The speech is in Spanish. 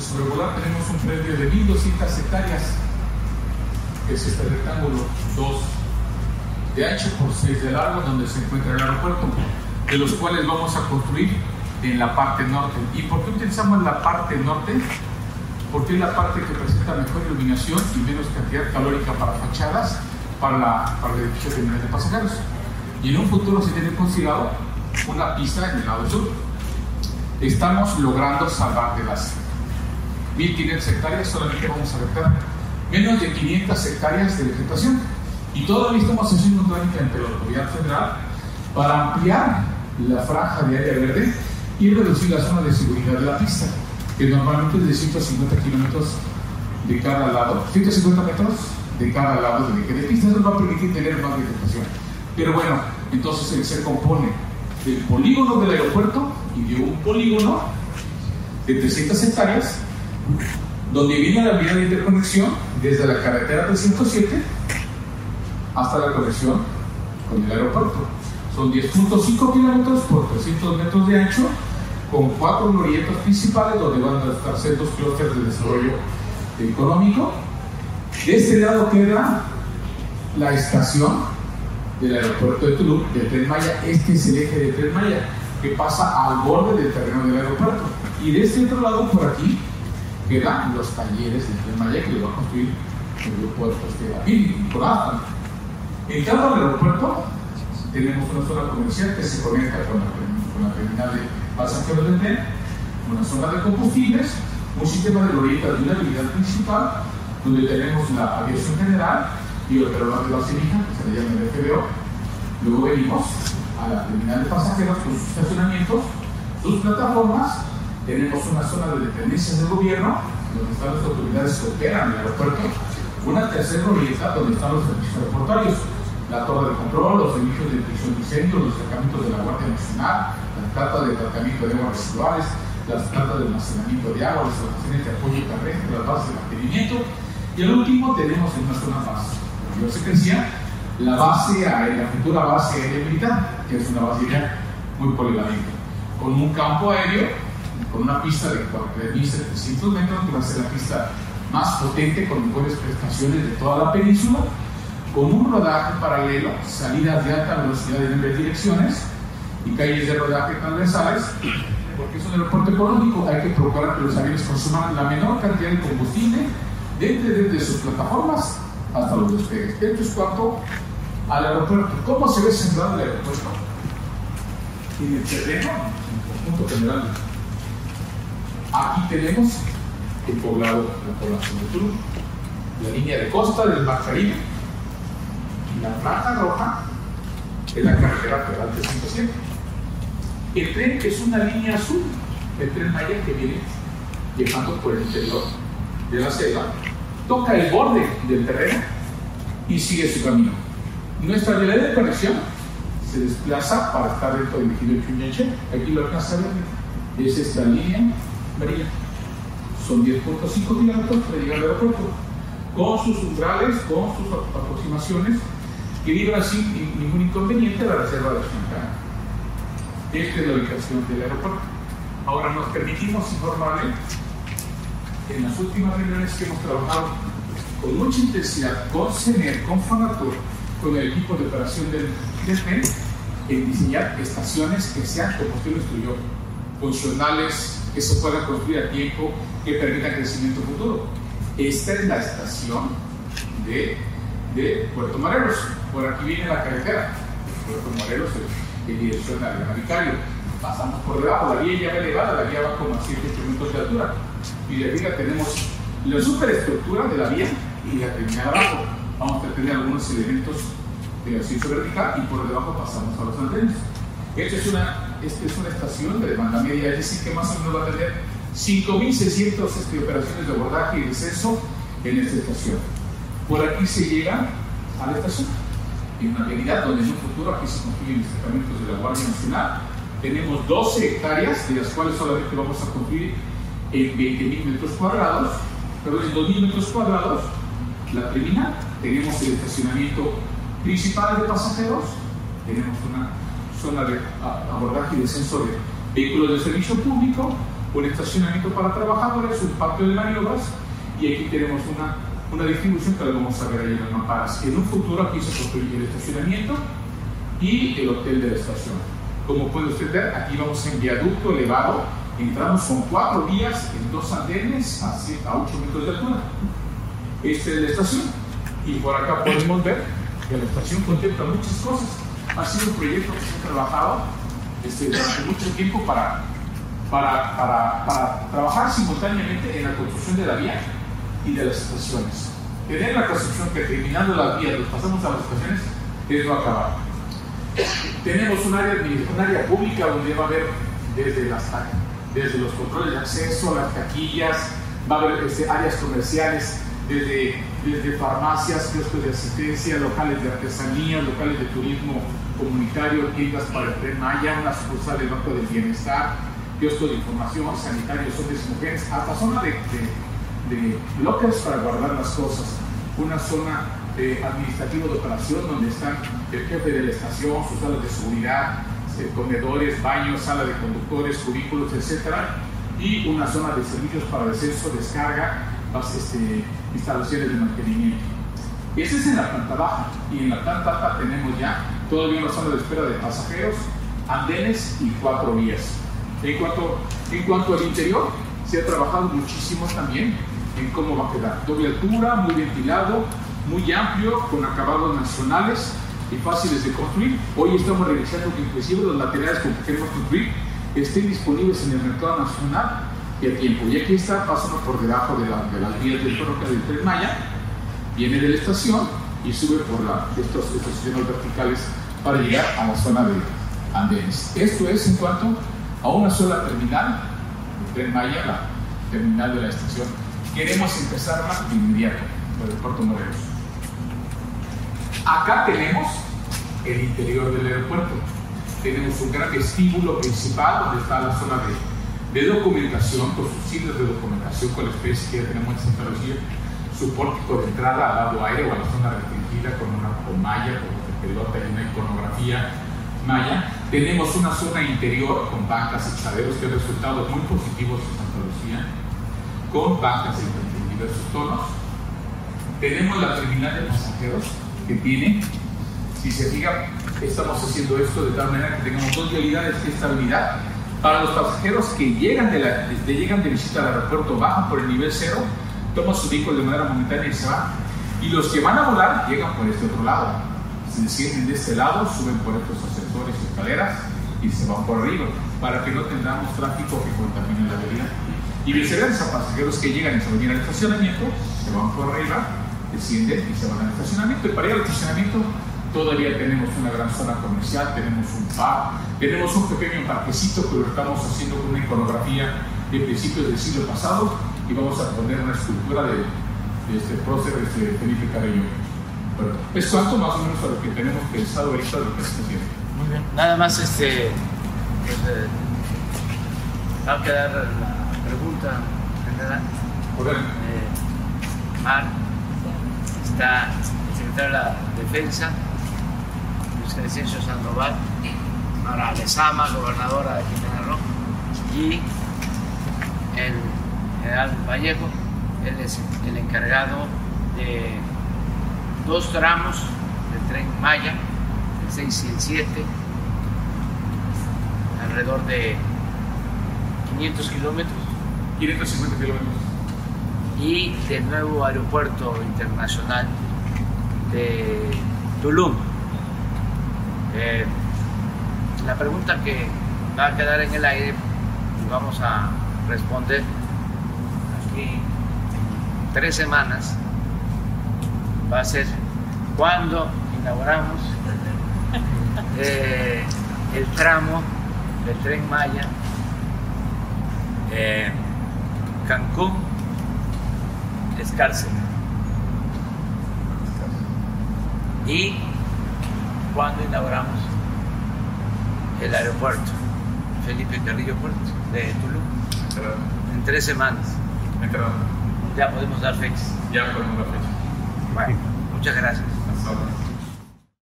de sobrevolar tenemos un predio de 1.200 hectáreas, que es este rectángulo 2 de ancho por 6 de largo, donde se encuentra el aeropuerto, de los cuales vamos a construir en la parte norte. ¿Y por qué utilizamos la parte norte? Porque es la parte que presenta mejor iluminación y menos cantidad calórica para fachadas para, la, para el edificio de pasajeros. Y en un futuro se tiene considerado una pista en el lado sur. Estamos logrando salvar de las 1.500 hectáreas, solamente vamos a afectar menos de 500 hectáreas de vegetación. Y todavía estamos haciendo un trámite ante la autoridad federal para ampliar la franja de área verde y reducir la zona de seguridad de la pista, que normalmente es de 150 kilómetros de cada lado, 150 metros de cada lado de eje de pista, eso va a permitir tener más vegetación. Pero bueno, entonces se compone del polígono del aeropuerto y de un polígono de 300 hectáreas, donde viene la vía de interconexión desde la carretera 307 hasta la conexión con el aeropuerto. Son 10.5 kilómetros por 300 metros de ancho, con cuatro glorietas principales donde van a estar dos clústeres de desarrollo económico. De este lado queda la estación del aeropuerto de Tulum, del Tren Maya. Este es el eje del Tren Maya, que pasa al borde del terreno del aeropuerto. Y de este otro lado, por aquí, quedan los talleres del Tren Maya que va a construir el grupo de Apil, Nicolás. Entrando al aeropuerto, tenemos una zona comercial que se conecta con la, terminal de pasajeros del tren, una zona de combustibles, un sistema de glorietas de una habilidad principal, donde tenemos la aviación general y el operador de fija, que se le llama el FBO. Luego venimos a la terminal de pasajeros con sus estacionamientos, sus plataformas, tenemos una zona de dependencias del gobierno, donde están las autoridades que operan el aeropuerto, una tercera glorieta donde están los servicios aeroportuarios, la torre de control, los servicios de prisión y centro, los tratamientos de la Guardia Nacional, la plata de tratamiento de aguas residuales, las plantas de almacenamiento de agua, las estaciones de apoyo terrestre, las bases de mantenimiento. Y el último tenemos en una zona base. Yo se crecía la base aérea, la futura base aérea militar, que es una base aérea muy polivalente, con un campo aéreo, con una pista de 4.700 metros, que va a ser la pista más potente, con mejores prestaciones de toda la península, con un rodaje paralelo, salidas de alta velocidad en ambas direcciones y calles de rodaje transversales, porque es un aeropuerto económico, hay que procurar que los aviones consuman la menor cantidad de combustible desde, desde sus plataformas hasta los despegues. Esto es cuanto al aeropuerto. ¿Cómo se ve centrado el aeropuerto? En el terreno, en conjunto general. Aquí tenemos el poblado, la población de Tulum, la línea de costa del Mar Caribe, la franja roja es la carretera federal 307. El tren es una línea azul, el tren Maya que viene llevando por el interior de la selva, toca el borde del terreno y sigue su camino. Nuestra vía de conexión se desplaza para estar dentro del ejido Chuñeche. Aquí lo alcanza a ver. Es esta línea Son 10.5 kilómetros para llegar al aeropuerto, con sus umbrales, con sus aproximaciones que libra sin ningún inconveniente la reserva de Chincana. Esta es la ubicación del aeropuerto. Ahora nos permitimos informarle en las últimas reuniones que hemos trabajado con mucha intensidad con CENER, con Fonatur, con el equipo de operación del tren, en diseñar estaciones que sean, como usted lo estudió, funcionales, que se puedan construir a tiempo, que permitan crecimiento futuro. Esta es la estación de, de Puerto Morelos por aquí viene la carretera, Puerto Morelos en dirección al Vicario. Pasamos por debajo, la vía ya va elevada, la vía va como a 7 metros de altura. Y de arriba tenemos la superestructura de la vía y la terminal abajo. Vamos a tener algunos elementos de ascenso vertical y por debajo pasamos a los andenes. Esta es una, esta es una estación de demanda media, es decir, que más o menos va a tener 5.600 este, operaciones de abordaje y descenso en esta estación. Por aquí se llega a la estación en una realidad donde en un futuro aquí se construyen destacamentos de la Guardia Nacional. Tenemos 12 hectáreas, de las cuales solamente vamos a construir en 20.000 metros cuadrados, perdón, en 2.000 metros cuadrados, la terminal. Tenemos el estacionamiento principal de pasajeros, tenemos una zona de abordaje y descenso de vehículos de servicio público, un estacionamiento para trabajadores, un patio de maniobras y aquí tenemos una, una distribución que lo vamos a ver ahí en las mapas. En un futuro aquí se construye el estacionamiento y el hotel de la estación. Como puede usted ver, aquí vamos en viaducto elevado, entramos con cuatro vías en dos andenes a, 8 metros de altura. Esta es la estación y por acá podemos ver que la estación contempla muchas cosas. Ha sido un proyecto que se ha trabajado este, durante mucho tiempo para, para, para, para trabajar simultáneamente en la construcción de la vía y de las estaciones. Tener la construcción que terminando las vías, nos pasamos a las estaciones, es no acabar. Tenemos un área, un área pública donde va a haber desde, las, desde los controles de acceso, las taquillas, va a haber este, áreas comerciales, desde, desde farmacias, kioscos de asistencia, locales de artesanía, locales de turismo comunitario, tiendas para el tren Maya, una sucursal del Banco del Bienestar, kioscos de información, sanitarios, hombres y mujeres, hasta zona de, de, de para guardar las cosas, una zona de administrativo de operación donde están el jefe de la estación, sus salas de seguridad, eh, comedores, baños, sala de conductores, cubículos, etc. Y una zona de servicios para descenso, descarga, este, instalaciones de mantenimiento. Ese es en la planta baja y en la planta alta tenemos ya todavía una zona de espera de pasajeros, andenes y cuatro vías. En cuanto, en cuanto al interior, se ha trabajado muchísimo también en cómo va a quedar. Doble altura, muy ventilado, muy amplio, con acabados nacionales y fáciles de construir. Hoy estamos revisando que inclusive los materiales con que queremos construir estén disponibles en el mercado nacional y tiempo. Y aquí está pasando por debajo de, las vías del ferrocarril Tren Maya, viene de la estación y sube por la, estos, estos verticales para llegar a la zona de andenes. Esto es en cuanto a una sola terminal, el Tren Maya, la terminal de la estación. Queremos empezarla de inmediato, por el Puerto Morelos. Acá tenemos el interior del aeropuerto. Tenemos un gran vestíbulo principal donde está la zona de, de documentación, con sus siglas de documentación con la especie que tenemos en Santa Lucía, su pórtico de entrada al lado aéreo a la zona restringida con una con malla, con pelota y una iconografía maya. Tenemos una zona interior con bancas y chaderos que han resultado muy positivos en Santa Lucía, con bancas en diversos tonos. Tenemos la terminal de pasajeros que tiene, si se fija, estamos haciendo esto de tal manera que tengamos dos vialidades de estabilidad. Para los pasajeros que llegan de, la, llegan de visita al aeropuerto, bajan por el nivel cero, toman su vehículo de manera momentánea y se van. Y los que van a volar llegan por este otro lado. Se descienden de este lado, suben por estos ascensores y escaleras y se van por arriba para que no tengamos tráfico que contamine la avenida. Y viceversa, pasajeros que llegan y se van al estacionamiento, se van por arriba descienden y se van al estacionamiento. Y para ir al estacionamiento todavía tenemos una gran zona comercial, tenemos un bar, tenemos un pequeño parquecito que lo estamos haciendo con una iconografía de principios del siglo pasado y vamos a poner una escultura de, de este prócer de Felipe Carrillo. Bueno, es cuanto más o menos a lo que tenemos pensado ahorita de lo que se haciendo. Muy bien. Nada más este eh, va a quedar la pregunta general. Eh, Mar está el secretario de la Defensa, Crescencio Sandoval, Mara Lezama, gobernadora de Quintana Roo, y el general Vallejo, él es el encargado de dos tramos del tren Maya, el 6 y el 7, alrededor de 500 kilómetros. 550 kilómetros y del nuevo aeropuerto internacional de Tulum. Eh, la pregunta que va a quedar en el aire y vamos a responder aquí en tres semanas va a ser cuando inauguramos eh, el tramo del tren Maya eh, Cancún Escárcega. Y cuando inauguramos el aeropuerto Felipe Carrillo Puerto de Tulum. En tres semanas. Ya podemos dar fechas. Ya podemos dar fechas. Bueno, muchas gracias.